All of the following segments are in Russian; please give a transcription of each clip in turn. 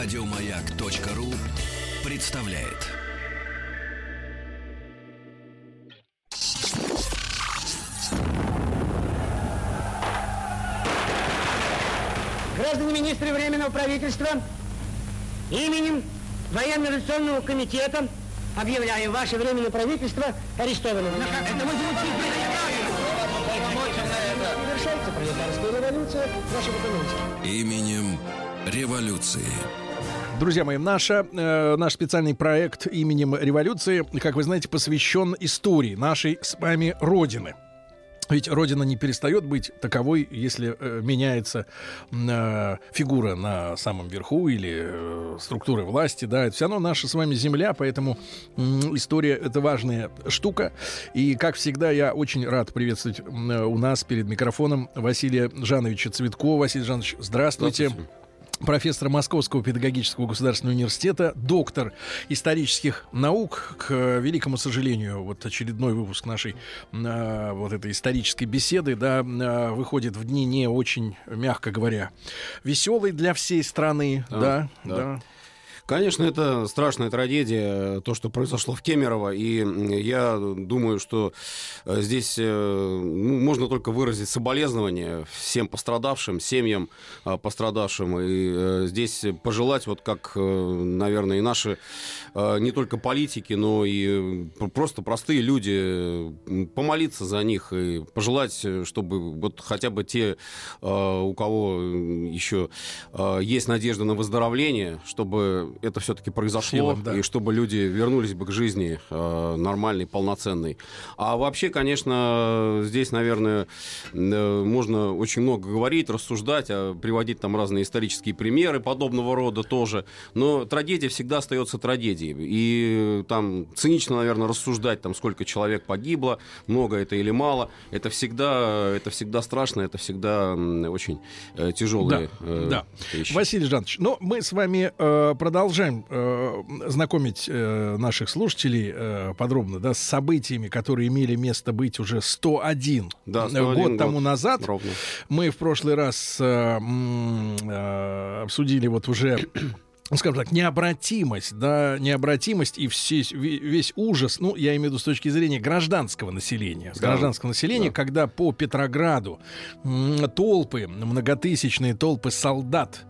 Радиомаяк.ру представляет. Граждане министры Временного правительства, именем Военно-революционного комитета объявляю ваше Временное правительство арестованным. Это мы Совершается пролетарская революция экономике. Именем революции. Друзья мои, наша, э, наш специальный проект именем революции, как вы знаете, посвящен истории нашей с вами Родины. Ведь Родина не перестает быть таковой, если э, меняется э, фигура на самом верху или э, структура власти. Да, это все равно наша с вами земля, поэтому э, история это важная штука. И как всегда, я очень рад приветствовать э, у нас перед микрофоном Василия Жановича Цветкова. Василий Жанович, здравствуйте. Здравствуйте профессор Московского педагогического государственного университета, доктор исторических наук. К великому сожалению, вот очередной выпуск нашей э, вот этой исторической беседы, да, э, выходит в дни не очень, мягко говоря, веселый для всей страны, да, да. да. да. Конечно, это страшная трагедия, то, что произошло в Кемерово, и я думаю, что э, здесь ну, можно только выразить соболезнования всем пострадавшим, семьям э, пострадавшим, и здесь пожелать, вот как, наверное, и наши не только политики, но и просто простые люди, помолиться за них и пожелать, чтобы вот хотя бы те, у кого еще есть надежда на выздоровление, чтобы это все-таки произошло, Силам, да. и чтобы люди вернулись бы к жизни э, нормальной, полноценной. А вообще, конечно, здесь, наверное, э, можно очень много говорить, рассуждать, а, приводить там разные исторические примеры подобного рода тоже. Но трагедия всегда остается трагедией. И там цинично, наверное, рассуждать, там, сколько человек погибло, много это или мало. Это всегда, это всегда страшно, это всегда очень э, тяжелые Да, э, да. вещи. Василий Жанович, ну, мы с вами э, продолжаем э, знакомить э, наших слушателей э, подробно да, с событиями, которые имели место быть уже 101, Да, э, 101 год год. тому назад. Ровно. Мы в прошлый раз э, э, обсудили вот уже скажем так, необратимость, да, необратимость и все, ве- весь ужас, ну, я имею в виду с точки зрения гражданского населения, Да. гражданского населения, Да. когда по Петрограду толпы, многотысячные толпы солдат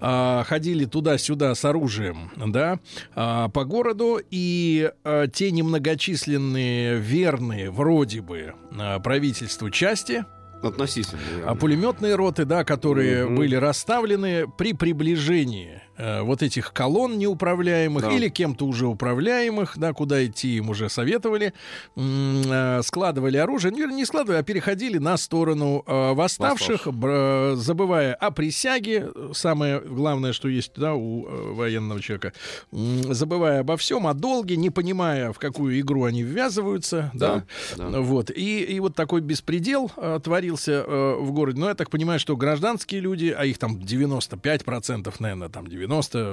а, ходили туда-сюда с оружием, да, а, по городу, и а, те немногочисленные верные, вроде бы, а, правительству части, Относительно. а пулеметные роты, да, которые Мгм. были расставлены при приближении э, вот этих колонн неуправляемых Да. или кем-то уже управляемых, да, куда идти им уже советовали, э, складывали оружие, ну, не складывали, а переходили на сторону э, восставших, бр- забывая о присяге, самое главное, что есть да, у э, военного человека, забывая обо всем, о долге, не понимая, в какую игру они ввязываются, да, Да, да. вот. И, и вот такой беспредел э, творился э, в городе. Но я так понимаю, что гражданские люди, а их там 95%, наверное, там 90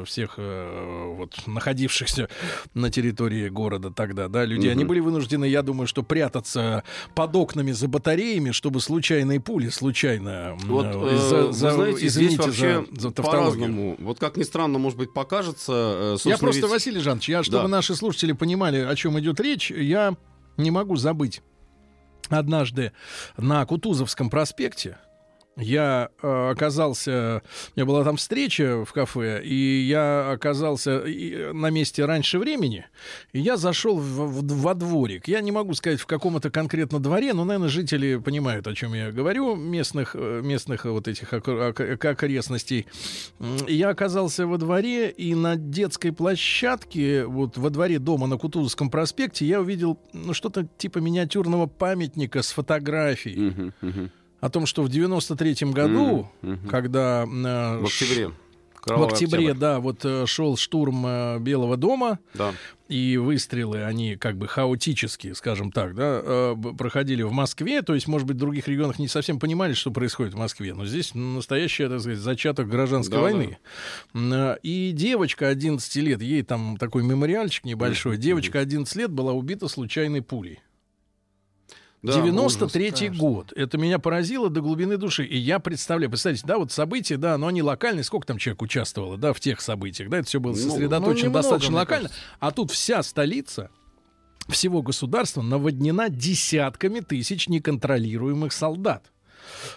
всех э, вот находившихся на территории города тогда, да, люди, они Мгм. были вынуждены, я думаю, что прятаться под окнами за батареями, чтобы случайные пули случайно... Вот, э, э, за- за- знаете, здесь извините вообще за, за по-разному. Вот как ни странно, может быть, покажется. э, Я просто, ведь- Василий Жанович, я, чтобы Да. наши слушатели понимали, о чем идет речь, я не могу забыть. Однажды на Кутузовском проспекте я э, оказался, у меня была там встреча в кафе, и я оказался и, на месте раньше времени, и я зашел в- в- во дворик. Я не могу сказать, в каком это конкретно дворе, но, наверное, жители понимают, о чем я говорю, местных, э, местных вот этих ок- ок- окрестностей. Я оказался во дворе, и на детской площадке, вот во дворе дома на Кутузовском проспекте, я увидел ну, что-то типа миниатюрного памятника с фотографией Мгм, мгм. О том, что в 93-м году, мгм. когда э, В октябре. в октябре, октябрь. да, вот э, шел штурм э, Белого дома, Да. и выстрелы, они как бы хаотические, скажем так, да, э, проходили в Москве, то есть, может быть, в других регионах не совсем понимали, что происходит в Москве, но здесь настоящий, так сказать, зачаток гражданской Да, войны. Э, И девочка 11 лет, ей там такой мемориальчик небольшой, девочка 11 лет была убита случайной пулей. Да, 93-й ужас, год. Это меня поразило до глубины души. И я представляю, представьте, да, вот события, да, но они локальные. Сколько там человек участвовало, да, в тех событиях, да, это все было Ну, сосредоточено ну, немного, достаточно локально. А тут вся столица всего государства наводнена десятками тысяч неконтролируемых солдат.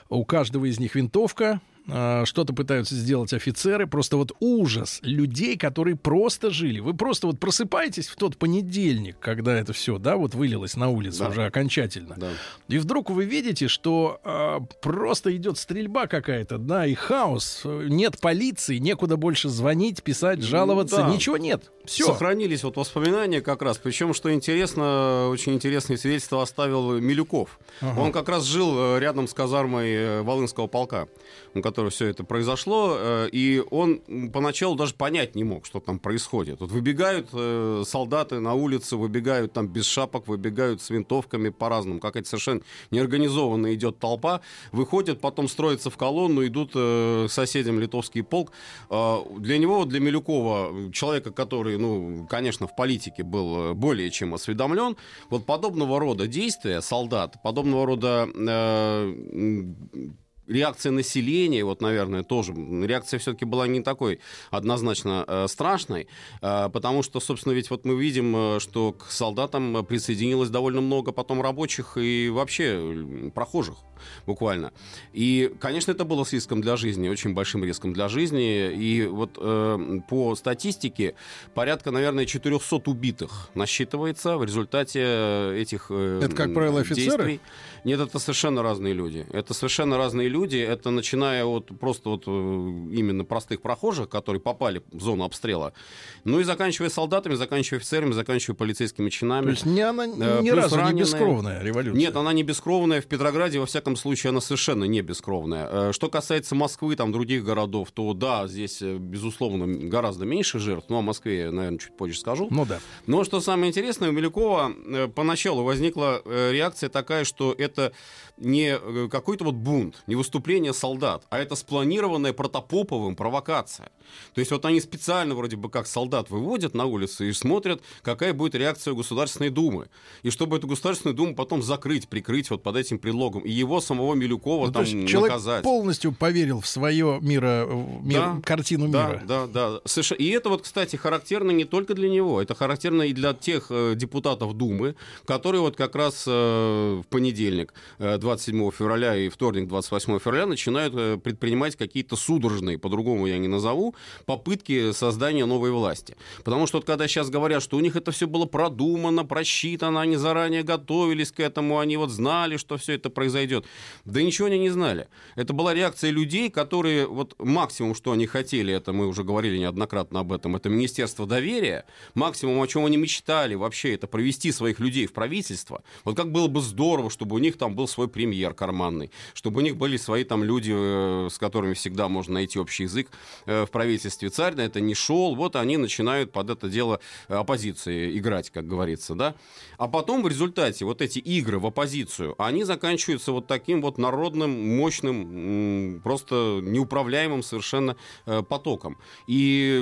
У каждого из них винтовка, что-то пытаются сделать офицеры. Просто вот ужас людей, которые просто жили. Вы просто вот просыпаетесь в тот понедельник, когда это все, да, вот вылилось на улицу Да. уже окончательно. Да. И вдруг вы видите, что а, просто идет стрельба какая-то, да, и хаос. Нет полиции, некуда больше звонить, писать, жаловаться, да. ничего нет. Все. Сохранились вот воспоминания как раз. Причем, что интересно, очень интересное свидетельство оставил Милюков. Он как раз жил э, рядом с казармой э, Волынского полка, у которого все это произошло. э, И он поначалу даже понять не мог, что там происходит. Вот выбегают солдаты на улицу, выбегают там без шапок, выбегают с винтовками по-разному. Какая-то совершенно неорганизованная идет толпа. Выходят, потом строятся в колонну, идут к соседям литовский полк. Э, Для него, для Милюкова, человека, который, ну, конечно, в политике был э, более чем осведомлен, вот подобного рода действия солдат, подобного рода э, реакция населения, вот, наверное, тоже, реакция все-таки была не такой однозначно э, страшной, э, потому что, собственно, ведь вот мы видим, э, что к солдатам присоединилось довольно много потом рабочих и вообще э, прохожих буквально. И, конечно, это было с риском для жизни, очень большим риском для жизни. И вот э, по статистике порядка, наверное, 400 убитых насчитывается в результате э, этих э, Это, как правило, офицеры? действий. Нет, это совершенно разные люди. Это совершенно разные люди. Это начиная от просто вот э, именно простых прохожих, которые попали в зону обстрела, ну и заканчивая солдатами, заканчивая офицерами, заканчивая полицейскими чинами. То есть не она Э, ни плюс разу не раненые. бескровная революция. Нет, она не бескровная. В Петрограде, во всяком случае, она совершенно не бескровная. Э, Что касается Москвы, там, других городов, то да, здесь, э, безусловно, гораздо меньше жертв. Ну, о Москве я, наверное, чуть позже скажу. Ну да. Но что самое интересное, у Милюкова э, поначалу возникла реакция такая, что это не э, какой-то вот бунт, не выступление солдат, а это спланированная Протопоповым провокация. То есть вот они специально вроде бы как солдат выводят на улицу и смотрят, какая будет реакция Государственной Думы. И чтобы эту Государственную Думу потом закрыть, прикрыть вот под этим предлогом. И его самого Милюкова Ну, то там есть человек наказать. полностью поверил в свое мира, мир- Да, картину да, мира. Да, да, Соверш- И это вот, кстати, характерно не только для него, это характерно и для тех э, депутатов Думы, которые вот как раз э, в понедельник, 27 февраля и вторник, 28 февраля, начинают э, предпринимать какие-то судорожные, по-другому я не назову, попытки создания новой власти. Потому что вот когда сейчас говорят, что у них это все было продумано, просчитано, они заранее готовились к этому, они вот знали, что все это произойдет. Да ничего они не знали. Это была реакция людей, которые вот максимум, что они хотели, это мы уже говорили неоднократно об этом, это Министерство доверия, максимум, о чем они мечтали вообще, это провести своих людей в правительство. Вот как было бы здорово, чтобы у них там был свой премьер карманный, чтобы у них были свои там люди, э, с которыми всегда можно найти общий язык э, в правительстве. Царь на это не шел, вот они начинают под это дело э, оппозиции играть, как говорится, да. А потом в результате вот эти игры в оппозицию, они заканчиваются вот таким вот народным, мощным, просто неуправляемым совершенно потоком. И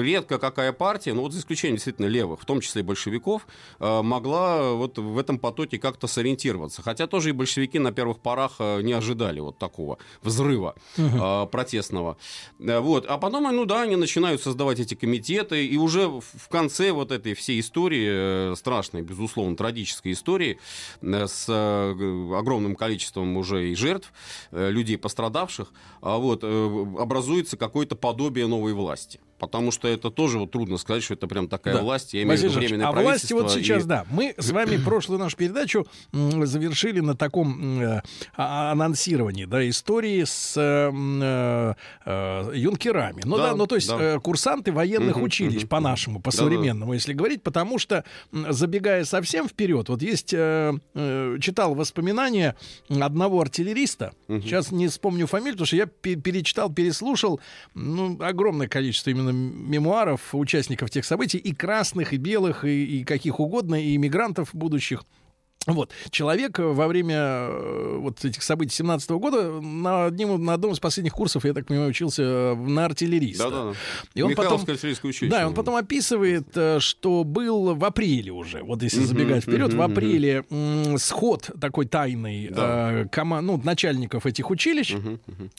редко какая партия, ну вот за исключением действительно левых, в том числе большевиков, могла вот в этом потоке как-то сориентироваться. Хотя тоже и большевики на первых порах э, не ожидали вот такого взрыва э, протестного. Э, Вот. А потом, ну да, они начинают создавать эти комитеты, и уже в конце вот этой всей истории, страшной, безусловно, трагической истории, с огромным количеством уже и жертв, людей пострадавших, а вот, образуется какое-то подобие новой власти. Потому что это тоже вот трудно сказать, что это прям такая Да. власть, я имею в виду временное а власти вот сейчас, и- да. Мы с вами прошлую нашу передачу завершили на таком э, а- анонсировании, да, истории с э, э, юнкерами. Ну да, Да, ну то есть да. э, курсанты военных Мгм, училищ по-нашему, по-современному, если говорить, потому что, забегая совсем вперед, вот есть, э, э, читал воспоминания одного артиллериста, сейчас не вспомню фамилию, потому что я пе- перечитал, переслушал, ну, огромное количество именно мемуаров участников тех событий, и красных, и белых, и, и каких угодно, и иммигрантов будущих. Вот. Человек во время э, вот этих событий 17 года на, одним, на одном из последних курсов, я так понимаю, учился на артиллериста. Да-да. И он потом, Михайловское артиллерийское училище. да, он потом описывает, э, что был в апреле уже, вот если забегать вперед, в апреле сход такой тайный Да. э, кома- ну, начальников этих училищ,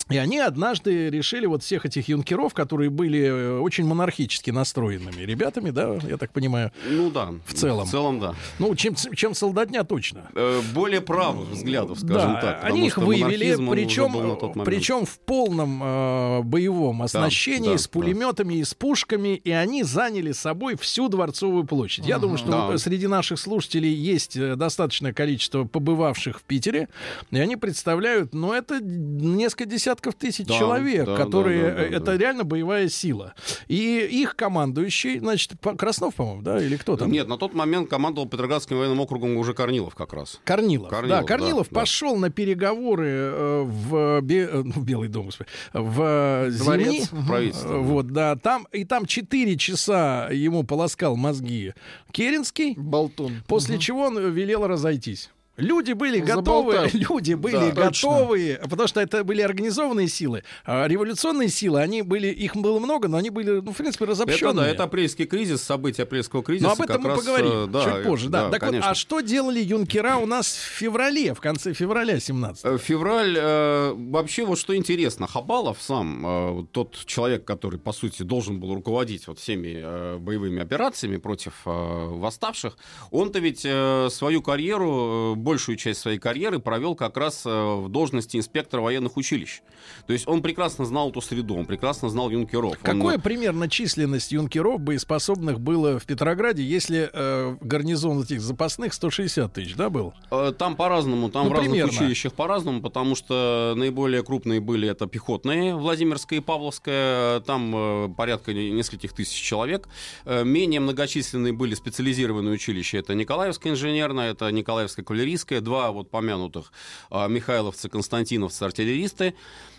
и они однажды решили вот всех этих юнкеров, которые были э, очень монархически настроенными ребятами, да, я так понимаю, Ну да. В целом. В целом, да. ну, чем, чем солдатня точно. Э, Более правых взглядов, скажем да, так. они их вывели, причем, причем в полном э, боевом оснащении, да, с пулеметами и с пушками, и они заняли собой всю Дворцовую площадь. Я думаю, что Да. среди наших слушателей есть э, достаточное количество побывавших в Питере, и они представляют, ну, это несколько десятков тысяч Да, человек, да, которые, да, да, да, э, это да. реально боевая сила. И их командующий, значит, Краснов, по-моему, да, или кто там? Нет, на тот момент командовал Петроградским военным округом уже Корнилов как раз. Корнилов. Корнилов, да, Корнилов да, да. пошел на переговоры э, в, Бе- э, ну, в Белый дом, господи, в э, Дворец. Зимни. Правительство. Вот, да, там, и там 4 часа ему полоскал мозги Керенский, Болтун. после чего он велел разойтись. Люди были готовы, Заболтал. люди были Да, точно. готовы, потому что это были организованные силы, а революционные силы, они были, их было много, но они были, ну, в принципе, Это разобщенные. да, это апрельский кризис, события апрельского кризиса. Но об этом мы раз, поговорим э, да, чуть позже. Да. так конечно. вот, а что делали юнкера у нас в феврале, в конце февраля 17 Э, Февраль, э, вообще вот что интересно, Хабалов сам, э, тот человек, который, по сути, должен был руководить вот всеми э, боевыми операциями против э, восставших, он-то ведь э, свою карьеру, э, большую часть своей карьеры провел как раз э, в должности инспектора военных училищ. То есть он прекрасно знал эту среду, он прекрасно знал юнкеров. Он, Какая примерно численность юнкеров боеспособных было в Петрограде, если э, гарнизон этих запасных 160 тысяч, да, был? Э, Там по-разному, там Ну, в разных примерно. училищах по-разному, потому что наиболее крупные были это пехотные, Владимирская и Павловская, там э, порядка не- нескольких тысяч человек. Э, Менее многочисленные были специализированные училища, это Николаевская инженерная, это Николаевская кавалерийская, два вот помянутых э, Михайловцы, Константиновцы, артиллеристы.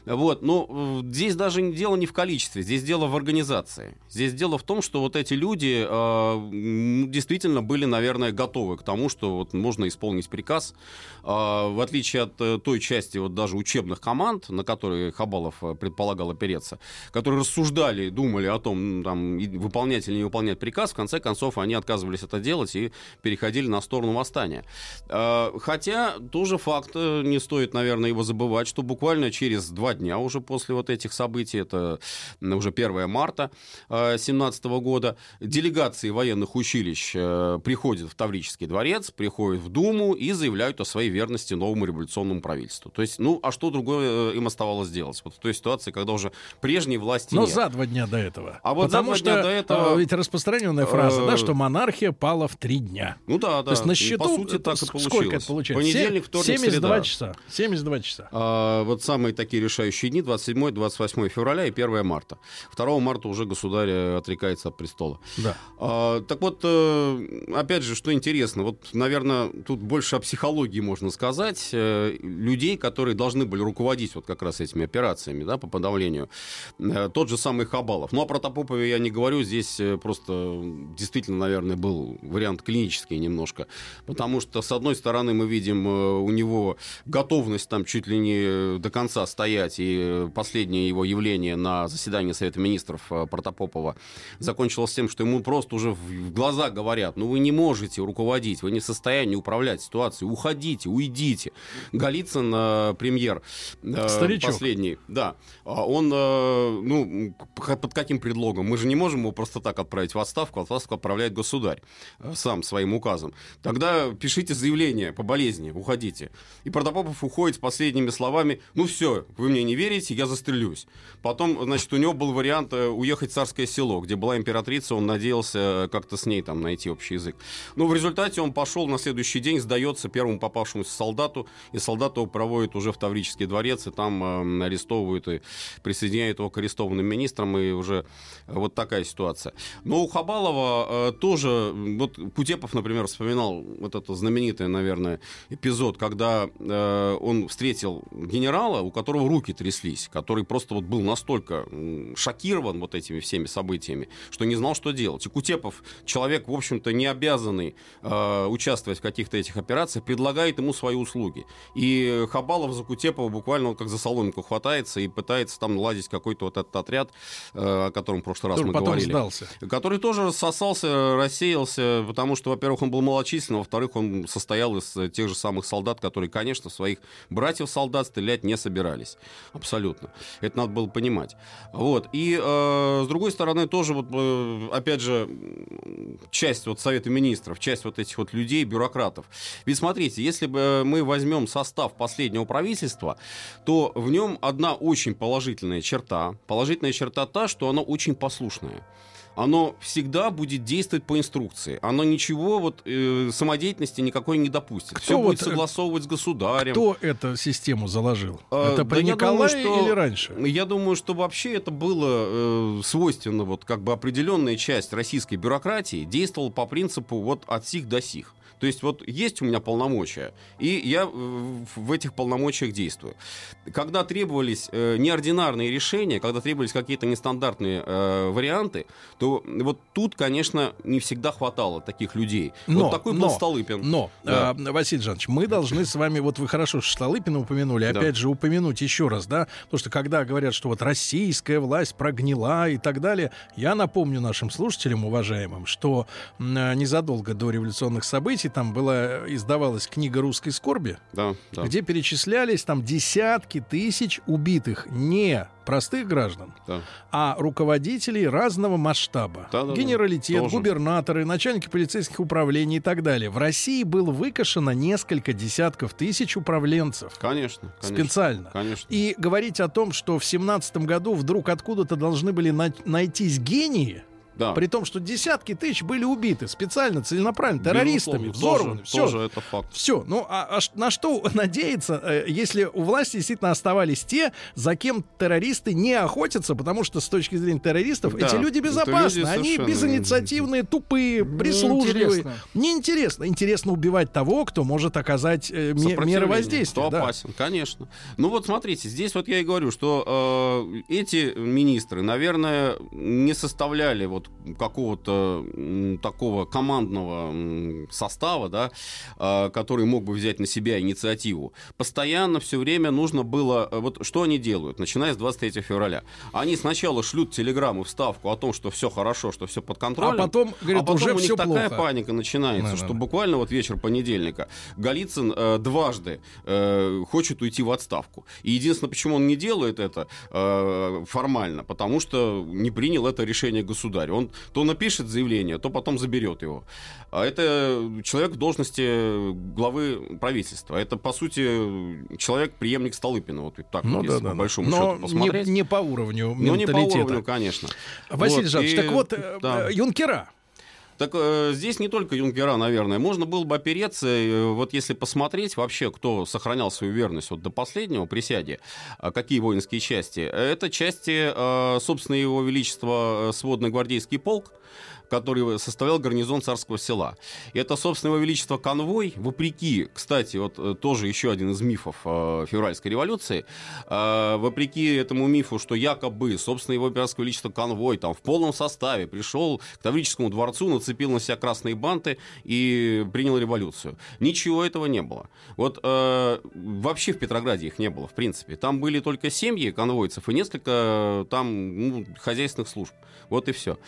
Вот, но э, здесь даже дело не в количестве, здесь дело в организации. Здесь дело в том, что вот эти люди э, действительно были, наверное, готовы к тому, что вот можно исполнить приказ. А, в отличие от э, той части вот даже учебных команд, на которые Хабалов э, предполагал опереться, которые рассуждали, думали о том, там, выполнять или не выполнять приказ, в конце концов они отказывались это делать и переходили на сторону восстания. А, Хотя тоже факт, э, не стоит, наверное, его забывать, что буквально через два дня уже после вот этих событий, это уже 1 марта 2017 года, делегации военных училищ э, приходят в Таврический дворец, приходят в Думу и заявляют о своей верности новому революционному правительству. То есть, ну, а что другое э, им оставалось делать? Вот в той ситуации, когда уже прежней власти Но нет. за два дня до этого. А вот за Потому два что дня до этого- э, ведь распространенная фраза, Э, да, что монархия пала в три дня. Ну да, да. То есть на счету По сути, так и получилось. сколько это получается? Понедельник, вторник, 72 среда. часа. 72 часа. А, вот самые такие решающие дни 27-28 февраля и 1 марта. 2 марта уже государь э, отрекается от престола. Да. А, так вот, э, опять же, что интересно, вот, наверное, тут больше о психологии можно сказать. Э, людей, которые должны были руководить вот как раз этими операциями, да, по подавлению. Тот же самый Хабалов. Ну, о Протопопове я не говорю, здесь просто действительно, наверное, был вариант клинический немножко. Потому что, с одной стороны, мы видим у него готовность там чуть ли не до конца стоять, и э, последнее его явление на заседании Совета Министров э, Протопопова закончилось тем, что ему просто уже в глаза говорят, ну вы не можете руководить, вы не в состоянии управлять ситуацией, уходите, уйдите. Голицын, э, премьер, Старичок. последний, да, а он, ну, под каким предлогом? Мы же не можем его просто так отправить в отставку, отставку отправляет государь сам своим указом. Тогда пишите заявление по болезни, уходите. И Протопопов уходит с последними словами, ну все, вы мне не верите, я застрелюсь. Потом, значит, у него был вариант э, уехать в Царское село, где была императрица, он надеялся э, как-то с ней там найти общий язык. Но в результате он пошел на следующий день, сдается первому попавшемуся солдату, и солдат его проводит уже в Таврический дворец, и там э, арестовывают и присоединяют его к арестованным министрам, и уже э, вот такая ситуация. Но у Хабалова э, тоже, вот Кутепов, например, вспоминал вот это знаменитое, наверное, эпизод, когда э, он встретил генерала, у которого руки руки тряслись, который просто вот был настолько шокирован вот этими всеми событиями, что не знал, что делать. И Кутепов, человек, в общем-то, не обязанный э, участвовать в каких-то этих операциях, предлагает ему свои услуги. И Хабалов за Кутепова буквально он как за соломинку хватается и пытается там наладить какой-то вот этот отряд, э, о котором в прошлый раз Который мы потом говорили. сдался. Который тоже рассосался, рассеялся, потому что, во-первых, он был малочислен, во-вторых, он состоял из тех же самых солдат, которые, конечно, своих братьев-солдат стрелять не собирались. Абсолютно. Это надо было понимать. Вот. И, э, с другой стороны, тоже, вот, э, опять же, часть вот Совета Министров, часть вот этих вот людей, бюрократов. Ведь смотрите, если бы мы возьмем состав последнего правительства, то в нем одна очень положительная черта. Положительная черта та, что оно очень послушное оно всегда будет действовать по инструкции. Оно ничего вот э, самодеятельности никакой не допустит. Кто Все вот, будет э, согласовывать с государем. Кто эту систему заложил? А, это да при думаю, Николае что- или раньше? Я думаю, что вообще это было э, свойственно, вот как бы определенная часть российской бюрократии действовала по принципу вот от сих до сих. То есть вот есть у меня полномочия, и я э, в этих полномочиях действую. Когда требовались э, неординарные решения, когда требовались какие-то нестандартные э, варианты, то вот тут, конечно, не всегда хватало таких людей. Но, вот такой был но, Столыпин. Но, Да. а, Василий Жанович, мы должны с вами, вот вы хорошо Столыпина упомянули, Да. опять же упомянуть еще раз, да, потому что когда говорят, что вот российская власть прогнила и так далее, я напомню нашим слушателям, уважаемым, что а, незадолго до революционных событий там была, издавалась книга русской скорби, Да, да, где перечислялись там десятки тысяч убитых не простых граждан, да. а руководителей разного масштаба. Да-да-да. Генералитет, Тоже. губернаторы, начальники полицейских управлений и так далее. В России было выкашено несколько десятков тысяч управленцев. Конечно, конечно. Специально. Конечно. И говорить о том, что в семнадцатом году вдруг откуда-то должны были на- найтись гении, Да. при том, что десятки тысяч были убиты специально, целенаправленно, террористами, Безусловно, взорваны. Тоже, Все, тоже это факт. все, ну а, а на что надеяться, э, если у власти действительно оставались те, за кем террористы не охотятся, потому что с точки зрения террористов Да, эти люди безопасны, люди они совершенно- безинициативные, тупые, прислужливые. Неинтересно. Неинтересно. Интересно убивать того, кто может оказать э, ме- меры воздействия. Кто да. опасен, конечно. Ну вот смотрите, здесь вот я и говорю, что э, эти министры, наверное, не составляли вот какого-то такого командного состава, да, э, который мог бы взять на себя инициативу. Постоянно все время нужно было... э, Вот что они делают, начиная с 23 февраля? Они сначала шлют телеграмму в ставку о том, что все хорошо, что все под контролем. А потом, говорят, а потом уже у них такая плохо. паника начинается, Да-да-да. что буквально вот вечер понедельника Голицын э, дважды э, хочет уйти в отставку. И единственное, почему он не делает это э, формально, потому что не принял это решение государь. Он то напишет заявление, то потом заберет его. А это человек в должности главы правительства. Это, по сути, человек преемник Столыпина. Вот так Ну вот, да, если да. по большому Но счету не, посмотреть. не по уровню Но не по менталитета. уровню, конечно. Василий Вот, Жанович, и- так вот, да. э, юнкера. Так э, здесь не только юнкера, наверное. Можно было бы опереться, э, вот если посмотреть вообще, кто сохранял свою верность вот до последнего присяде, а какие воинские части. Это части, э, собственно, его величества э, сводный гвардейский полк, который составлял гарнизон царского села. И это, собственно, его величество конвой, вопреки, кстати, вот э, тоже еще один из мифов э, февральской революции, э, вопреки этому мифу, что якобы, собственно, его императорское величество конвой там в полном составе пришел к Таврическому дворцу, нацепил на себя красные банты и принял революцию. Ничего этого не было. Вот э, вообще в Петрограде их не было, в принципе. Там были только семьи конвойцев и несколько э, там ну, хозяйственных служб. Вот и все.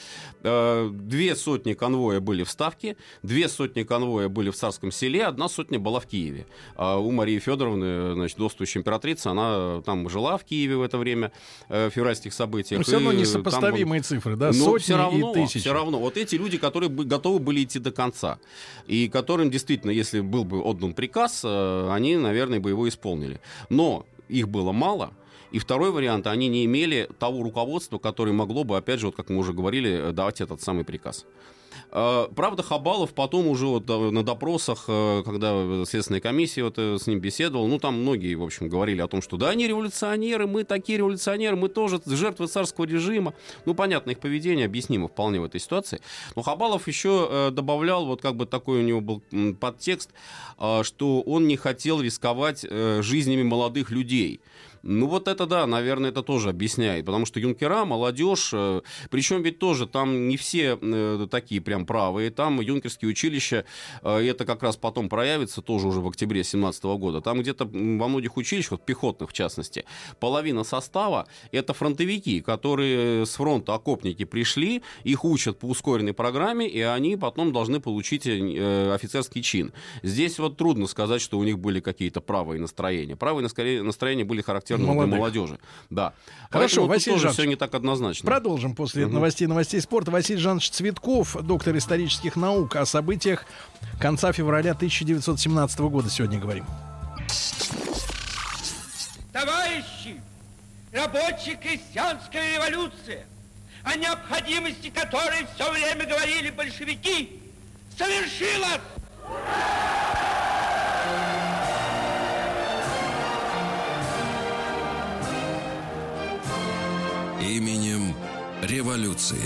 Две сотни конвоя были в Ставке, две сотни конвоя были в Царском селе, одна сотня была в Киеве. А у Марии Федоровны, значит, достующая императрица, она там жила в Киеве в это время, э, в февральских событиях. Но все равно И там несопоставимые цифры, да? но Сотни все равно, и тысячи. все равно. Вот эти люди, которые готовы были идти до конца. И которым действительно, если был бы отдан приказ, э, они, наверное, бы его исполнили. Но их было мало. И второй вариант, они не имели того руководства, которое могло бы, опять же, вот как мы уже говорили, э, давать этот самый приказ. Э, Правда, Хабалов потом уже вот э, на допросах, когда Следственная комиссия вот с ним беседовала, ну, там многие, в общем, говорили о том, что да, они революционеры, мы такие революционеры, мы тоже жертвы царского режима. Ну, понятно, их поведение объяснимо вполне в этой ситуации. Но Хабалов еще добавлял, вот как бы такой у него был подтекст, что он не хотел рисковать жизнями молодых людей. Ну вот это да, наверное, это тоже объясняет, потому что юнкера, молодежь, э, причем ведь тоже там не все э, такие прям правые, там юнкерские училища, э, это как раз потом проявится тоже уже в октябре 2017 года, там где-то во многих училищах, вот пехотных в частности, половина состава это фронтовики, которые с фронта окопники пришли, их учат по ускоренной программе, и они потом должны получить офицерский чин. Здесь вот трудно сказать, что у них были какие-то правые настроения. Правые настроения были характерны для молодежи. Да. Хорошо, Василий тоже все не так однозначно. Продолжим после угу. новостей новостей спорта. Василий Жанович Цветков, доктор исторических наук, о событиях конца февраля 1917 года сегодня говорим. Товарищи, рабочая крестьянская революция, о необходимости которой все время говорили большевики, совершилась! Именем революции.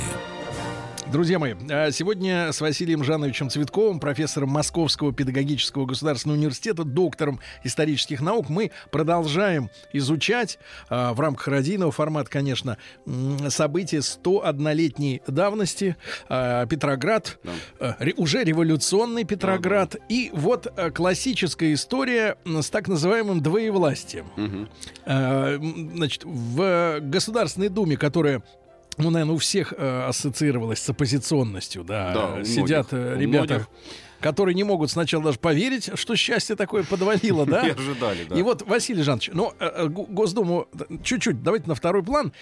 Друзья мои, а сегодня с Василием Жановичем Цветковым, профессором Московского педагогического государственного университета, доктором исторических наук, мы продолжаем изучать а, в рамках радийного формата, конечно, события 101-летней давности. А, Петроград, да. уже революционный Петроград. Да, да. И вот классическая история с так называемым двоевластием. Угу. Значит, в Государственной Думе, которая ну, наверное, у всех э, ассоциировалось с оппозиционностью, да. да Сидят многих, э, ребята. Которые не могут сначала даже поверить, что счастье такое подвалило, да? И ожидали, да. И вот, Василий Жанович, ну, э, э, Госдуму чуть-чуть, давайте на второй план.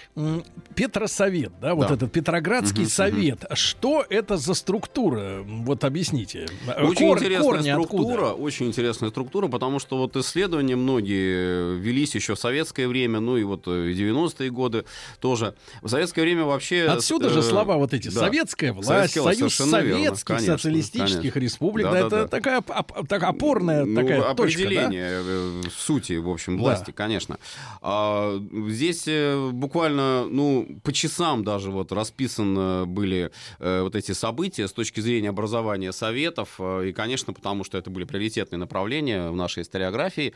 Петросовет, да, вот этот Петроградский угу, совет. Угу. Что это за структура? Вот объясните. Очень Кор, интересная структура, откуда? очень интересная структура, потому что вот исследования многие велись еще в советское время, ну и вот в 90-е годы тоже. В советское время вообще... Отсюда э, же слова вот эти. Да. Советская власть, Союз Советских верно, Социалистических конечно. Республик республик, да, да, это да. такая оп, так, опорная ну, такая определение точка, да? сути, в общем, власти, да. конечно. А, здесь э, буквально, ну, по часам даже вот расписаны были а, вот эти события с точки зрения образования советов, и, конечно, потому что это были приоритетные направления в нашей историографии.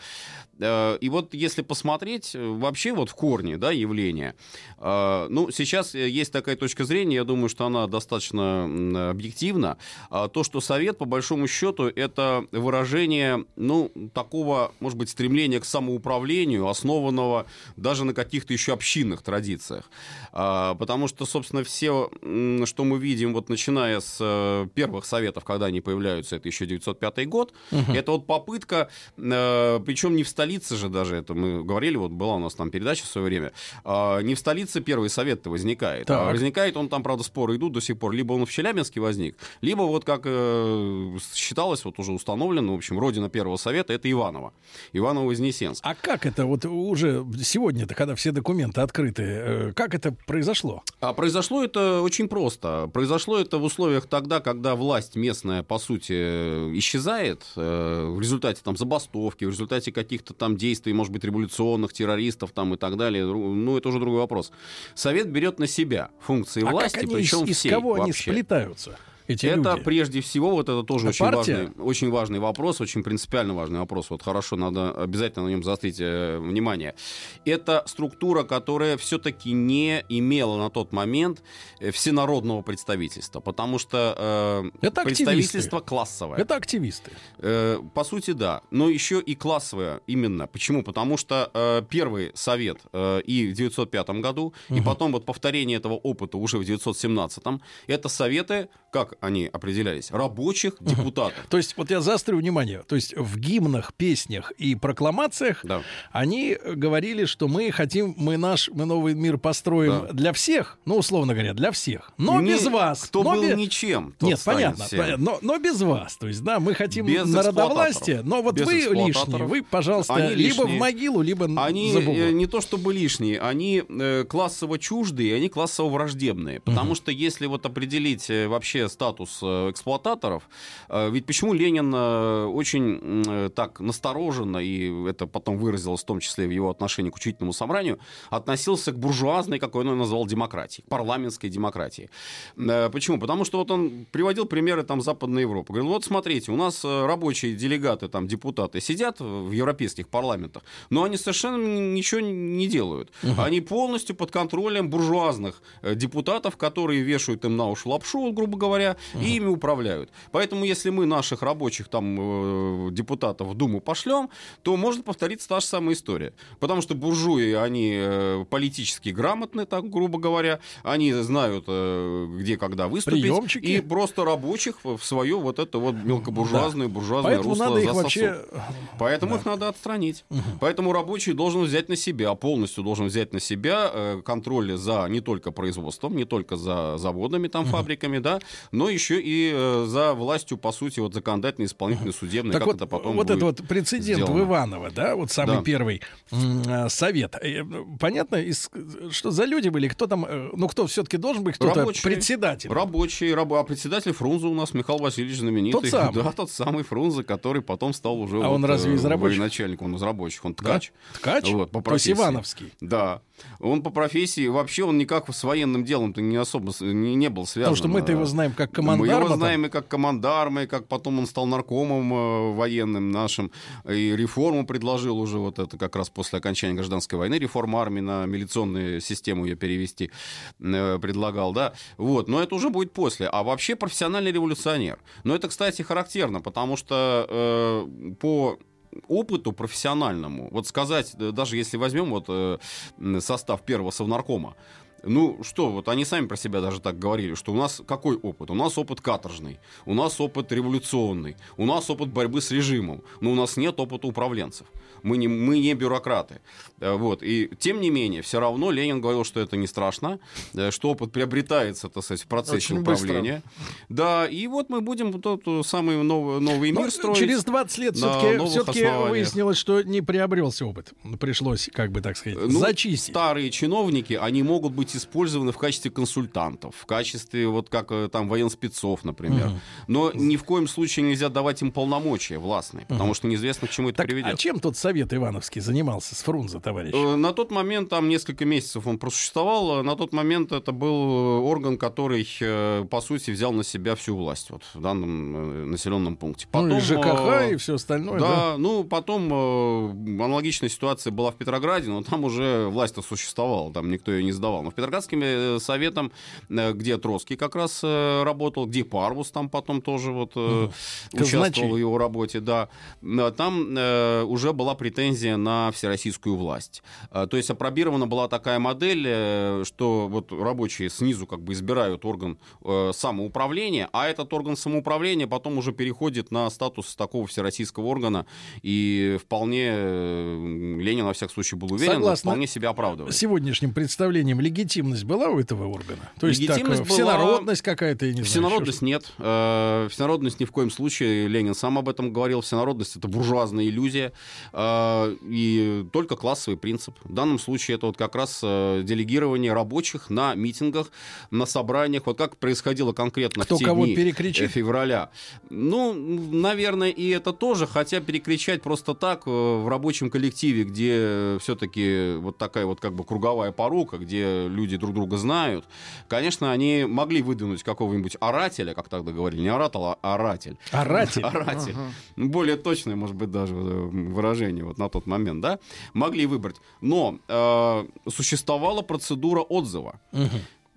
И вот если посмотреть вообще вот в корне, да, явления, ну, сейчас есть такая точка зрения, я думаю, что она достаточно объективна, а, то, что совет, по большому большому счету, это выражение, ну, такого, может быть, стремления к самоуправлению, основанного даже на каких-то еще общинных традициях. А, потому что, собственно, все, что мы видим, вот начиная с э, первых советов, когда они появляются, это еще 905 год, угу. это вот попытка, э, причем не в столице же даже, это мы говорили, вот была у нас там передача в свое время, а, не в столице первый совет-то возникает. А так. возникает он там, правда, споры идут до сих пор, либо он в Челябинске возник, либо вот как э, считалось, вот уже установлено, в общем, родина Первого Совета — это Иваново. Иваново-Вознесенск. А как это вот уже сегодня-то, когда все документы открыты, э, как это произошло? А произошло это очень просто. Произошло это в условиях тогда, когда власть местная, по сути, исчезает э, в результате там забастовки, в результате каких-то там действий, может быть, революционных, террористов там и так далее. Ну, это уже другой вопрос. Совет берет на себя функции а власти, причем из, всей из кого вообще. они сплетаются? Эти это люди? прежде всего, вот это тоже а очень важный, очень важный вопрос, очень принципиально важный вопрос. Вот хорошо, надо обязательно на нем заострить э, внимание. Это структура, которая все-таки не имела на тот момент э, всенародного представительства, потому что э, это представительство классовое. Это активисты. Э, по сути, да. Но еще и классовое именно. Почему? Потому что э, первый совет э, и в 905 году, угу. и потом вот повторение этого опыта уже в 917, это советы, как они определялись? Рабочих депутатов. То есть, вот я заострю внимание, то есть в гимнах, песнях и прокламациях да. они говорили, что мы хотим, мы наш, мы новый мир построим да. для всех, ну, условно говоря, для всех, но Не, без вас. Кто но был без... ничем, Нет, понятно, понятно но, но без вас. То есть, да, мы хотим без народовластия, но вот без вы лишние, вы, пожалуйста, они либо лишние. в могилу, либо они э, не то чтобы лишние, они э, классово чуждые, они классово враждебные, потому угу. что если вот определить э, вообще статус статус э, эксплуататоров. Э, Ведь почему Ленин э, очень так настороженно, и это потом выразилось в том числе в его отношении к учительному собранию, относился к буржуазной, как он ее назвал, демократии, парламентской демократии. Почему? Потому что вот он приводил примеры там Западной Европы. Говорил, вот смотрите, у нас рабочие делегаты, там депутаты сидят в европейских парламентах, но они совершенно ничего не делают. Они полностью под контролем буржуазных депутатов, которые вешают им на уши лапшу, грубо говоря, и ими управляют. Поэтому, если мы наших рабочих там э, депутатов в Думу пошлем, то может повториться та же самая история. Потому что буржуи, они э, политически грамотны, так грубо говоря, они знают, э, где, когда выступить, Приемчики. и просто рабочих в свое вот это вот мелкобуржуазное, буржуазное Поэтому русло надо их засосут. вообще... Поэтому их надо отстранить. Поэтому рабочий должен взять на себя, полностью должен взять на себя контроль за не только производством, не только за заводами, там, фабриками, да, но еще и э, за властью, по сути, вот законодательной, исполнительной, судебной, Так как вот, это потом вот будет это вот прецедент сделано. в Иваново, да, вот самый Да. первый э, совет. Э, Понятно, из- что за люди были, кто там, э, ну кто все-таки должен быть, кто-то Рабочие. председатель. Рабочий, раб... а председатель Фрунзе у нас Михаил Васильевич знаменитый. Тот самый. Да, тот самый Фрунзе, который потом стал уже А он разве из рабочих? начальник, он из рабочих, он Да? ткач. Ткач? Вот, по профессии. Ивановский. Да. Он по профессии, вообще он никак с военным делом-то не особо не, не был связан. Потому что мы-то его знаем как Мы командарма. его там. знаем и как командарма, и как потом он стал наркомом э, военным нашим, и реформу предложил уже вот это как раз после окончания гражданской войны, реформа армии на милиционную систему ее перевести э, предлагал, да, вот, но это уже будет после, а вообще профессиональный революционер. Но это, кстати, характерно, потому что э, по опыту профессиональному, вот сказать, э, даже если возьмем вот состав первого совнаркома, ну что, вот они сами про себя даже так говорили, что у нас какой опыт? У нас опыт каторжный, у нас опыт революционный, у нас опыт борьбы с режимом, но у нас нет опыта управленцев. Мы не, мы не бюрократы. Э, Вот. И тем не менее, все равно Ленин говорил, что это не страшно, э, что опыт приобретается, так сказать, в процессе Очень быстро. управления. Да, и вот мы будем тот э, самый новый, новый Но мир строить. через 20 лет все-таки, основаниях. выяснилось, что не приобрелся опыт. Пришлось, как бы так сказать, Ну, зачистить. Старые чиновники, они могут быть использованы в качестве консультантов, в качестве вот как э, там военспецов, например. Но ни в коем случае нельзя давать им полномочия властные, потому что неизвестно, к чему это Так, приведет. а чем тот совет Ивановский занимался с Фрунзе, товарищ? Э, На тот момент, там несколько месяцев он просуществовал, э, на тот момент это был орган, который, по сути, взял на себя всю власть вот, в данном населенном пункте. ну, и ЖКХ, и все остальное, да, да? ну потом аналогичная ситуация была в Петрограде, но там уже власть-то существовала, там никто ее не сдавал. Но в Петроградским э, советом, э, где Троцкий как раз э, работал, где Парвус там потом тоже вот э, участвовал Казначей. в его работе, да, там уже была претензия на всероссийскую власть. То есть опробирована была такая модель, что вот рабочие снизу как бы избирают орган самоуправления, а этот орган самоуправления потом уже переходит на статус такого всероссийского органа, и вполне Ленин, во всяком случае, был уверен, Согласно вполне себя оправдывает. Сегодняшним представлением легитимность была у этого органа? То есть так, Легитимность э, была- всенародность какая-то, я не знаю. Всенародность еще нет. Э, Всенародность ни в коем случае, Ленин сам об этом говорил, всенародность это буржуазная иллюзия э, и только классовый принцип. В данном случае это вот как раз э, делегирование рабочих на митингах, на собраниях, вот как происходило конкретно Кто в те кого дни перекричит? февраля. Ну, наверное, и это тоже, хотя перекричать просто так в рабочем коллективе, где все-таки вот такая вот как бы круговая порука, где люди друг друга знают, конечно, они могли выдвинуть какого-нибудь орателя, как тогда говорили, не оратор, а оратель. Оратель. Оратель. Ну, Более точное, может быть, даже э, выражение вот на тот момент, да? Могли выбрать. Но э, существовала процедура отзыва.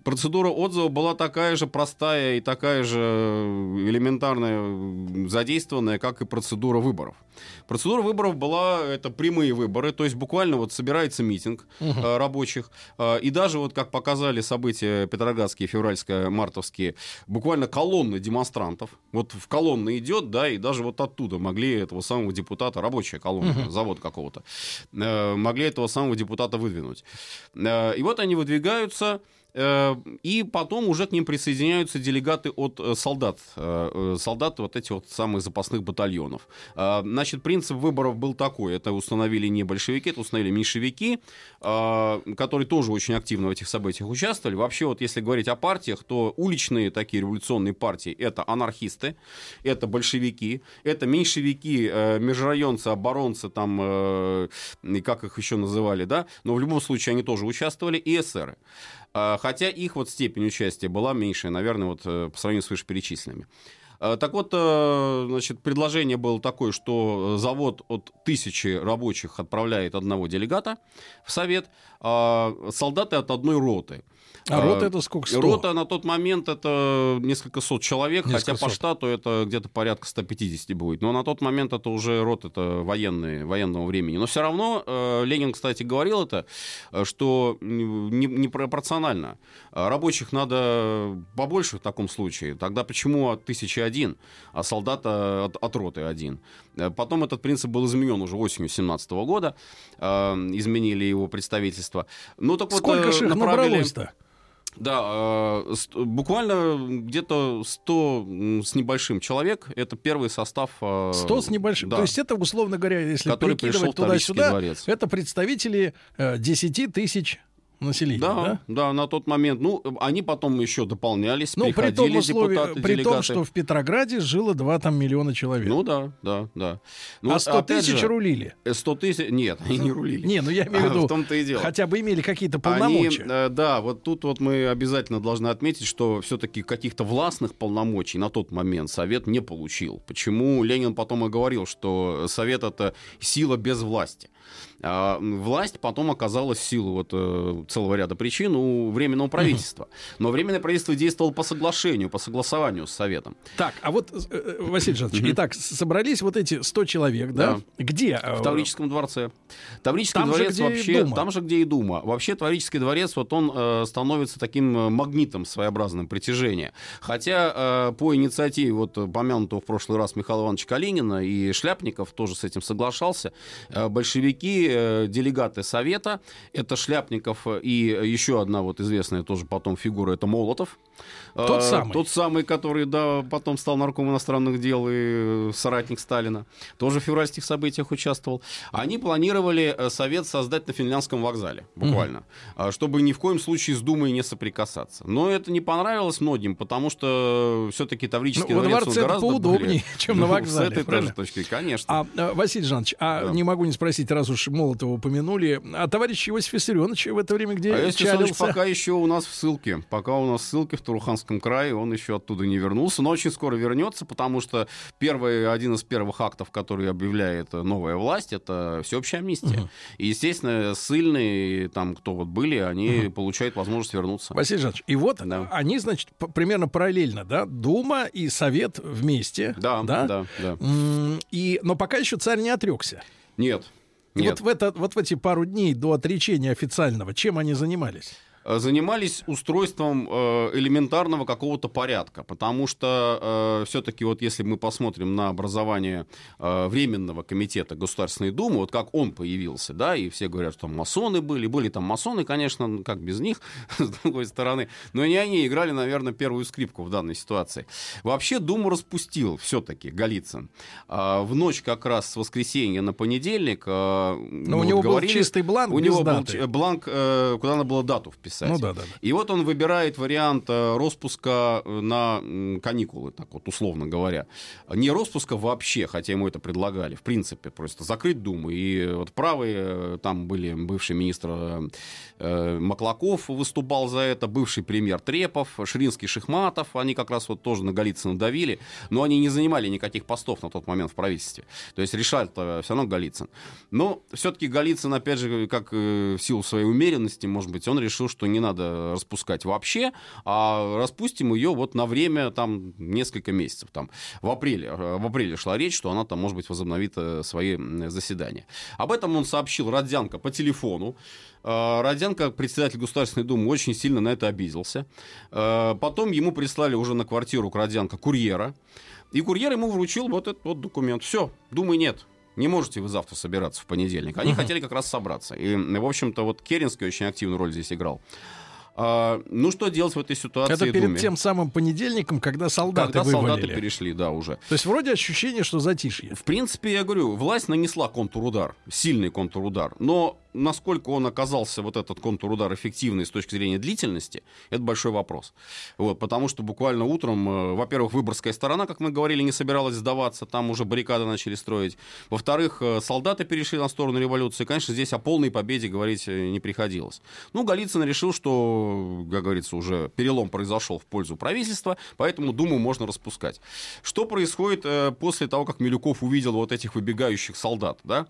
Процедура отзыва была такая же простая и такая же элементарная, м, задействованная, как и процедура выборов. Процедура выборов была это прямые выборы, то есть буквально вот собирается митинг э, рабочих, э, и даже вот как показали события петроградские, февральско-мартовские, буквально колонны демонстрантов, вот в колонны идет, да, и даже вот оттуда могли этого самого депутата, рабочая колонна, завод какого-то, э, могли этого самого депутата выдвинуть. Э, И вот они выдвигаются, И потом уже к ним присоединяются делегаты от солдат, солдат вот этих вот самых запасных батальонов. Значит, принцип выборов был такой. Это установили не большевики, это установили меньшевики, а, которые тоже очень активно в этих событиях участвовали. Вообще, вот если говорить о партиях, то уличные такие революционные партии — это анархисты, это большевики, это меньшевики, э, межрайонцы, оборонцы, там, э, как их еще называли, да, но в любом случае они тоже участвовали, и эсеры. А, хотя их вот степень участия была меньше, наверное, вот э, по сравнению с вышеперечисленными. А, так вот, э, значит, предложение было такое, что завод от тысячи рабочих отправляет одного делегата в совет, а солдаты от одной роты. А рота это сколько? 100? Рота на тот момент это несколько сот человек, Несколько хотя по сот. штату это где-то порядка 150 будет. Но на тот момент это уже рот это военные, военного времени. Но все равно э, Ленин, кстати, говорил это, э, что не, непропорционально. А Рабочих надо побольше в таком случае. Тогда почему от тысячи один, а солдата от, от роты один? Э, Потом этот принцип был изменен уже осенью 17 года. Э, Изменили его представительство. Ну, так вот, Сколько э, же их направили- набралось-то? Да, э, буквально где-то 100 м, с небольшим человек. Это первый состав. э, 100 с небольшим. да. То есть это, условно говоря, если прикидывать туда-сюда, это представители э, 10 тысяч населения, Да, да? да, на тот момент. Ну, они потом еще дополнялись, Ну, при приходили том, условии, депутаты, при том, делегаты. что в Петрограде жило 2 там, миллиона человек. Ну да, да, да. Ну, а вот 100 опять тысяч же, рулили. э, 100 тысяч... Нет, они не рулили. Не, ну я имею в виду, в том-то и дело. хотя бы имели какие-то Они, полномочия. э, да, вот тут вот мы обязательно должны отметить, что все-таки каких-то властных полномочий на тот момент Совет не получил. Почему Ленин потом и говорил, что Совет это сила без власти. А, власть потом оказалась в силу вот, э, целого ряда причин у Временного правительства. Но Временное правительство действовало по соглашению, по согласованию с Советом. Так, а вот, э, э, Василий Жанович, итак, собрались вот эти 100 человек, да? Где? э, В Таврическом дворце. Таврический Там же, дворец где и вообще, там же, где и Дума. Вообще Таврический дворец, вот он э, становится таким магнитом своеобразным притяжения. Хотя э, по инициативе вот помянутого в прошлый раз Михаила Ивановича Калинина и Шляпников тоже с этим соглашался, э, большевики, э, делегаты Совета, это Шляпников и еще одна вот известная тоже потом фигура, это Молотов. Тот Э, самый. Тот самый, который, да, потом стал нарком иностранных дел и соратник Сталина. Тоже в февральских событиях участвовал. Они планировали э, совет создать на финляндском вокзале, буквально, а, чтобы ни в коем случае с Думой не соприкасаться. Но это не понравилось многим, потому что все-таки Таврический Ну, во дворец он дворце это гораздо поудобнее, более- чем на Ну, вокзале, С этой правильно? тоже точки, конечно. А, э, Василий Жанович, а Да. не могу не спросить, раз уж Молотова упомянули, а товарищ Иосиф Виссарионович в это время где А Иосиф пока еще у нас в ссылке. Пока у нас в ссылке в Туруханском крае, он еще оттуда не вернулся. Но очень скоро вернется, потому что первый, один из первых актов, который объявляет новая власть, это всеобщая амнистия. И, естественно, ссыльные, там, кто вот были, они получают возможность вернуться. Василий Жанович, и вот Да. они, значит, примерно параллельно, да, Дума и Совет вместе. Да, да, да. М, И, но пока еще царь не отрекся. Нет. И Нет. вот в, это, вот в эти пару дней до отречения официального, чем они занимались? Э, занимались устройством э, элементарного какого-то порядка, потому что все-таки вот если мы посмотрим на образование э, Временного комитета Государственной Думы, вот как он появился, да, и все говорят, что там масоны были, были там масоны, конечно, ну, как без них, с другой стороны, но не они играли, наверное, первую скрипку в данной ситуации. Вообще Думу распустил все-таки Голицын. В ночь как раз с воскресенья на понедельник... Но у него был чистый бланк У него был даты. ч- бланк, э, куда надо было дату вписать. Ну да, да. И вот он выбирает вариант э, распуска э, на каникулы, так вот условно говоря. Не распуска вообще, хотя ему это предлагали, в принципе, просто закрыть Думу. И вот правые, э, там были бывший министр э, Маклаков выступал за это, бывший премьер Трепов, Ширинский Шихматов, они как раз вот тоже на Голицына давили, но они не занимали никаких постов на тот момент в правительстве. То есть решал-то все равно Голицын. Но все-таки Голицын, опять же, как э, в силу своей умеренности, может быть, он решил, что не надо распускать вообще, а распустим ее вот на время там несколько месяцев. Там, в, апреле, э, в апреле шла речь, что она там, может быть, возобновит э, свои заседания. Об этом он сообщил Родзянко по телефону. Э, Родзянко, председатель Государственной Думы, очень сильно на это обиделся. Потом ему прислали уже на квартиру к Родзянко курьера. И курьер ему вручил вот этот вот документ. Все, Думы нет. Не можете вы завтра собираться в понедельник. Они хотели как раз собраться. И, в общем-то, вот Керенский очень активную роль здесь играл. А, ну, что делать в этой ситуации? Это перед Думе? тем самым понедельником, когда солдаты Когда солдаты вывалили. перешли, да, уже. То есть вроде ощущение, что затишье. В принципе, я говорю, власть нанесла контрудар, сильный контрудар, но насколько он оказался, вот этот контрудар, эффективный с точки зрения длительности, это большой вопрос. Вот, потому что буквально утром, э, во-первых, Выборгская сторона, как мы говорили, не собиралась сдаваться, там уже баррикады начали строить. Во-вторых, э, солдаты перешли на сторону революции. Конечно, здесь о полной победе говорить э, не приходилось. Ну, Голицын решил, что, как говорится, уже перелом произошел в пользу правительства, поэтому Думу можно распускать. Что происходит после того, как Милюков увидел вот этих выбегающих солдат, да?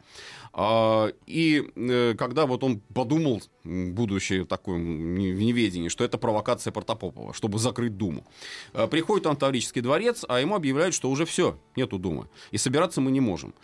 А, и когда вот он подумал, будучи не- в неведении, что это провокация Протопопова, чтобы закрыть Думу. Э, Приходит он в Таврический дворец, а ему объявляют, что уже все, нету Думы. И собираться мы не можем.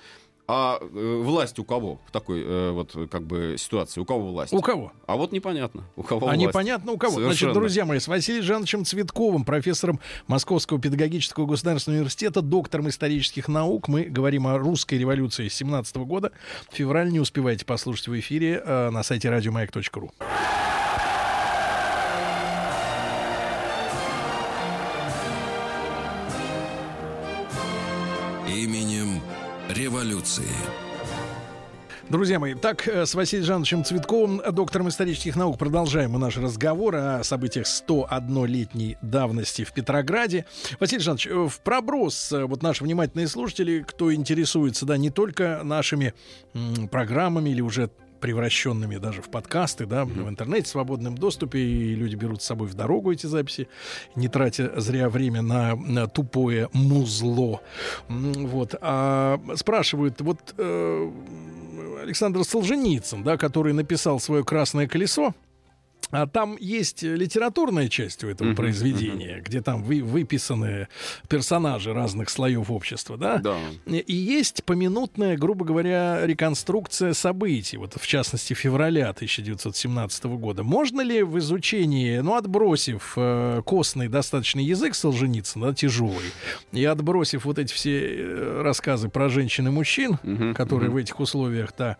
А э, власть у кого в такой э, вот как бы ситуации? У кого власть? У кого? А вот непонятно. У кого А власть. непонятно у кого. Значит, Совершенно. друзья мои, с Василием Жановичем Цветковым, профессором Московского педагогического государственного университета, доктором исторических наук, мы говорим о русской революции 17 года. Февраль не успевайте послушать в эфире э, на сайте радиомаяк.ру. революции. Друзья мои, так э, с Василием Жановичем Цветковым, э, доктором исторических наук, продолжаем наш разговор о событиях 101-летней давности в Петрограде. Василий Жанович, э, в проброс вот наши внимательные слушатели, кто интересуется, да, не только нашими м, программами или уже превращенными даже в подкасты, да, в интернете, в свободном доступе, и люди берут с собой в дорогу эти записи, не тратя зря время на, на тупое музло. Вот. А спрашивают, вот э, Александр Солженицын, да, который написал свое «Красное колесо», а там есть литературная часть у этого Мгм, произведения, где там вы, выписаны персонажи разных слоев общества, да? Да. И есть поминутная, грубо говоря, реконструкция событий, вот в частности февраля 1917 года. Можно ли в изучении, ну, отбросив э, костный достаточный язык Солженицына, да, тяжелый, и отбросив вот эти все э, рассказы про женщин и мужчин, Мгм, которые мгм. в этих условиях-то,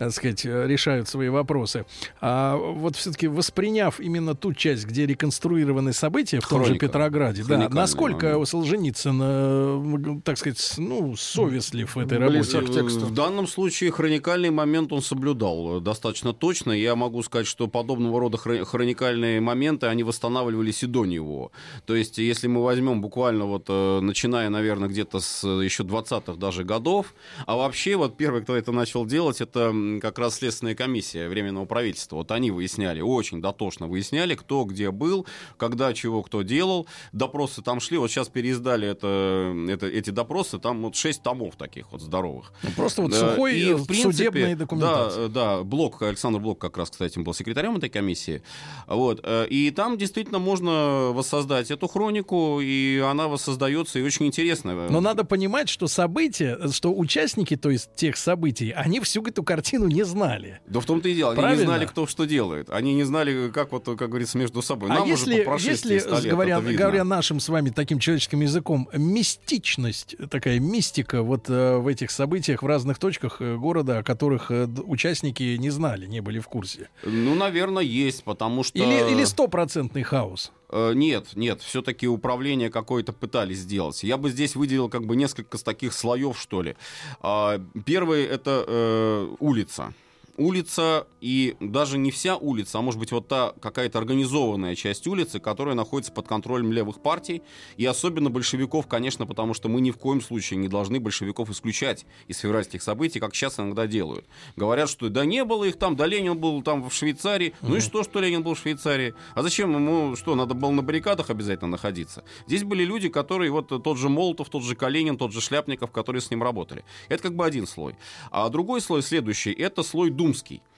так сказать, э, решают свои вопросы, а вот все-таки восприняв именно ту часть, где реконструированы события в том же Хроника. Петрограде, да, Хроникальный насколько момент. Солженицын, э, так сказать, ну, совестлив в этой Близ- работе? В данном случае хроникальный момент он соблюдал э, достаточно точно. Я могу сказать, что подобного рода хро- хроникальные моменты, они восстанавливались и до него. То есть, если мы возьмем буквально вот, э, начиная, наверное, где-то с э, еще 20-х даже годов, а вообще вот первый, кто это начал делать, это как раз Следственная комиссия Временного правительства. Вот они выясняли, очень дотошно выясняли, кто где был, когда чего кто делал. Допросы там шли, вот сейчас переиздали это, это, эти допросы, там вот 6 томов таких вот здоровых. Ну, Просто вот сухой и, в принципе, судебной документации. Да, да, Блок, Александр Блок как раз, кстати, был секретарем этой комиссии. Вот. э, И там действительно можно воссоздать эту хронику, и она воссоздается, и очень интересно. Но надо понимать, что события, что участники, то есть тех событий, они всю эту картину не знали. Да в том-то и дело, они Правильно? не знали, кто что делает. Они не знали, как вот, как говорится, между собой. а Нам уже если, если 100 лет говоря, говоря нашим с вами таким человеческим языком, мистичность, такая мистика вот э, в этих событиях в разных точках э, города, о которых э, участники не знали, не были в курсе. Ну, наверное, есть, потому что... Или стопроцентный хаос. Э, Нет, нет, все-таки управление какое-то пытались сделать. Я бы здесь выделил как бы несколько таких слоев, что ли. А, Первый это э, улица. Улица, и даже не вся улица, а может быть вот та какая-то организованная часть улицы, которая находится под контролем левых партий, и особенно большевиков, конечно, потому что мы ни в коем случае не должны большевиков исключать из февральских событий, как сейчас иногда делают. Говорят, что да не было их там, да Ленин был там в Швейцарии. Ну и что, что Ленин был в Швейцарии? А зачем ему, что, надо было на баррикадах обязательно находиться? Здесь были люди, которые, вот тот же Молотов, тот же Калинин, тот же Шляпников, которые с ним работали. Это как бы один слой. А другой слой, следующий, это слой думский. Э,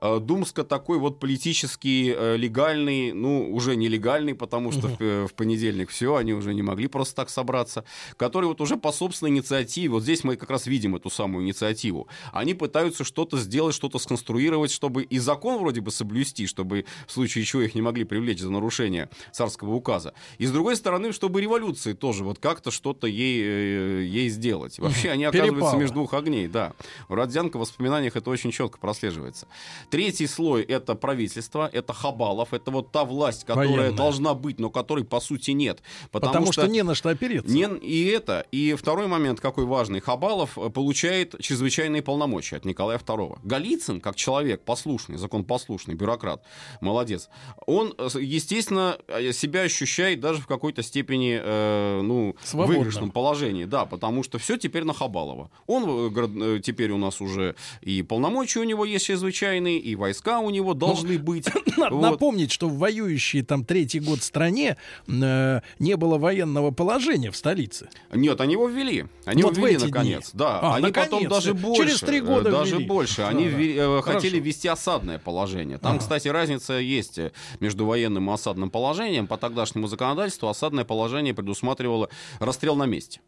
Думска такой вот политический, э, легальный, ну, уже нелегальный, потому что в, э, в понедельник все, они уже не могли просто так собраться, который вот уже по собственной инициативе, вот здесь мы как раз видим эту самую инициативу, они пытаются что-то сделать, что-то сконструировать, чтобы и закон вроде бы соблюсти, чтобы в случае чего их не могли привлечь за нарушение царского указа, и с другой стороны, чтобы революции тоже вот как-то что-то ей, э, ей сделать. Вообще они оказываются между двух огней, да. У Родзянко в воспоминаниях это очень четко прослеживается. Третий слой это правительство, это Хабалов, это вот та власть, которая Военная. должна быть, но которой по сути нет. Потому, Потому, что, не на что опереться. не, и это. И второй момент, какой важный. Хабалов э, получает чрезвычайные полномочия от Николая II. Голицын, как человек послушный, законопослушный, бюрократ, молодец, он, э, естественно, э, себя ощущает даже в какой-то степени э, ну, в Свободно. выигрышном положении. Да, потому что все теперь на Хабалова. Он теперь у нас уже и полномочия у него есть чрезвычайные, и войска у него должны быть. Надо Вот. напомнить, что в воюющей там третий год стране э, не было военного положения в столице. Нет, они его ввели. Они Вот его ввели наконец. дни. Да, А, они потом наконец-то. даже больше. Через три года Даже ввели. больше. Они да. ввели- э, хотели ввести осадное положение. Там, Ага. кстати, разница есть э, между военным и осадным положением. По тогдашнему законодательству осадное положение предусматривало расстрел на месте.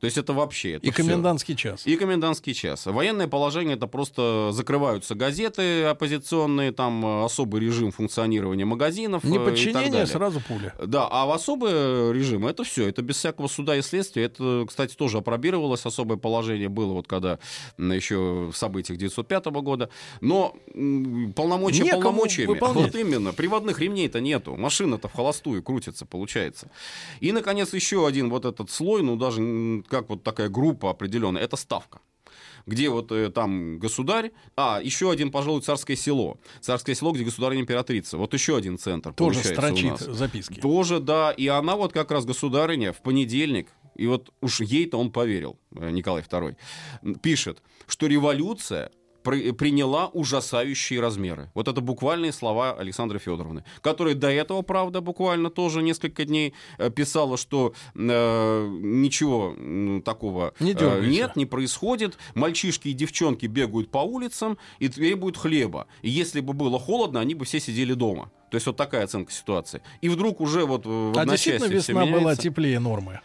То есть это вообще... это И всё. комендантский час. И комендантский час. Военное положение это просто закрываются газеты оппозиционные, там э, особый режим функционирования магазинов. э, Неподчинение, далее. сразу пуля. Да, а в особый режим это все, это без всякого суда и следствия. Это, кстати, тоже опробировалось, особое положение было, вот когда еще в событиях 905 года. Но полномочия Некому полномочиями. выполнять. Вот именно, приводных ремней-то нету. Машина-то в холостую крутится, получается. И, наконец, еще один вот этот слой, ну, даже как вот такая группа определенная, это ставка где вот э, там государь, а еще один, пожалуй, царское село, царское село, где государь императрица, вот еще один центр Тоже получается у строчит нас. записки. Тоже, да. И она вот как раз государыня в понедельник, и вот уж ей-то он поверил, э, Николай II, пишет, что революция при- приняла ужасающие размеры. Вот это буквальные слова Александры Федоровны, которая до этого, правда, буквально тоже несколько дней э, писала, что э, ничего такого Не э, нет, не происходит. Мальчишки и девчонки бегают по улицам и требуют хлеба. И если бы было холодно, они бы все сидели дома. То есть вот такая оценка ситуации. И вдруг уже вот э, в А действительно весна была теплее нормы.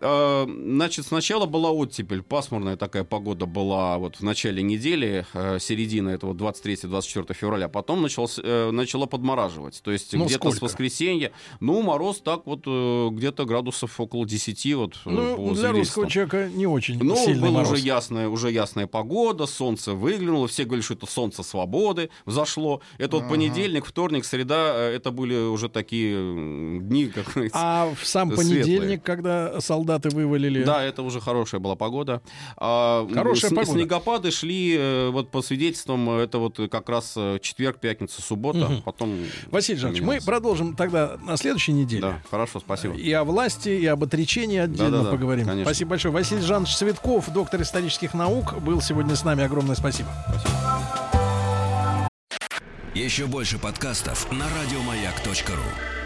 Э, Значит, сначала была оттепель, пасмурная такая погода была вот в начале недели, э, середина этого 23-24 февраля. Потом началось, э, начало подмораживать. То есть Ну, где-то с сколько? воскресенья. Ну, мороз так вот э, где-то градусов около 10 вот Ну, для русского человека не очень Ну, сильный была мороз. уже ясная, уже ясная погода, солнце выглянуло, все говорили, что это солнце свободы взошло. Это вот понедельник, вторник, среда, это были уже такие дни, как А в сам понедельник, когда солдаты вывалили... Да, это уже хорошая была погода. А, Хорошая сн- погода. Снегопады шли, э, вот по свидетельствам, это вот как раз э, четверг, пятница, суббота. Мгм. Потом Василий Жанович, мы продолжим тогда на следующей неделе. Да, хорошо, спасибо. И о власти, и об отречении отдельно Да-да-да, поговорим. конечно. Спасибо большое. Василий Жанович Цветков, доктор исторических наук, был сегодня с нами. Огромное спасибо. Еще больше подкастов на радиомаяк.ру.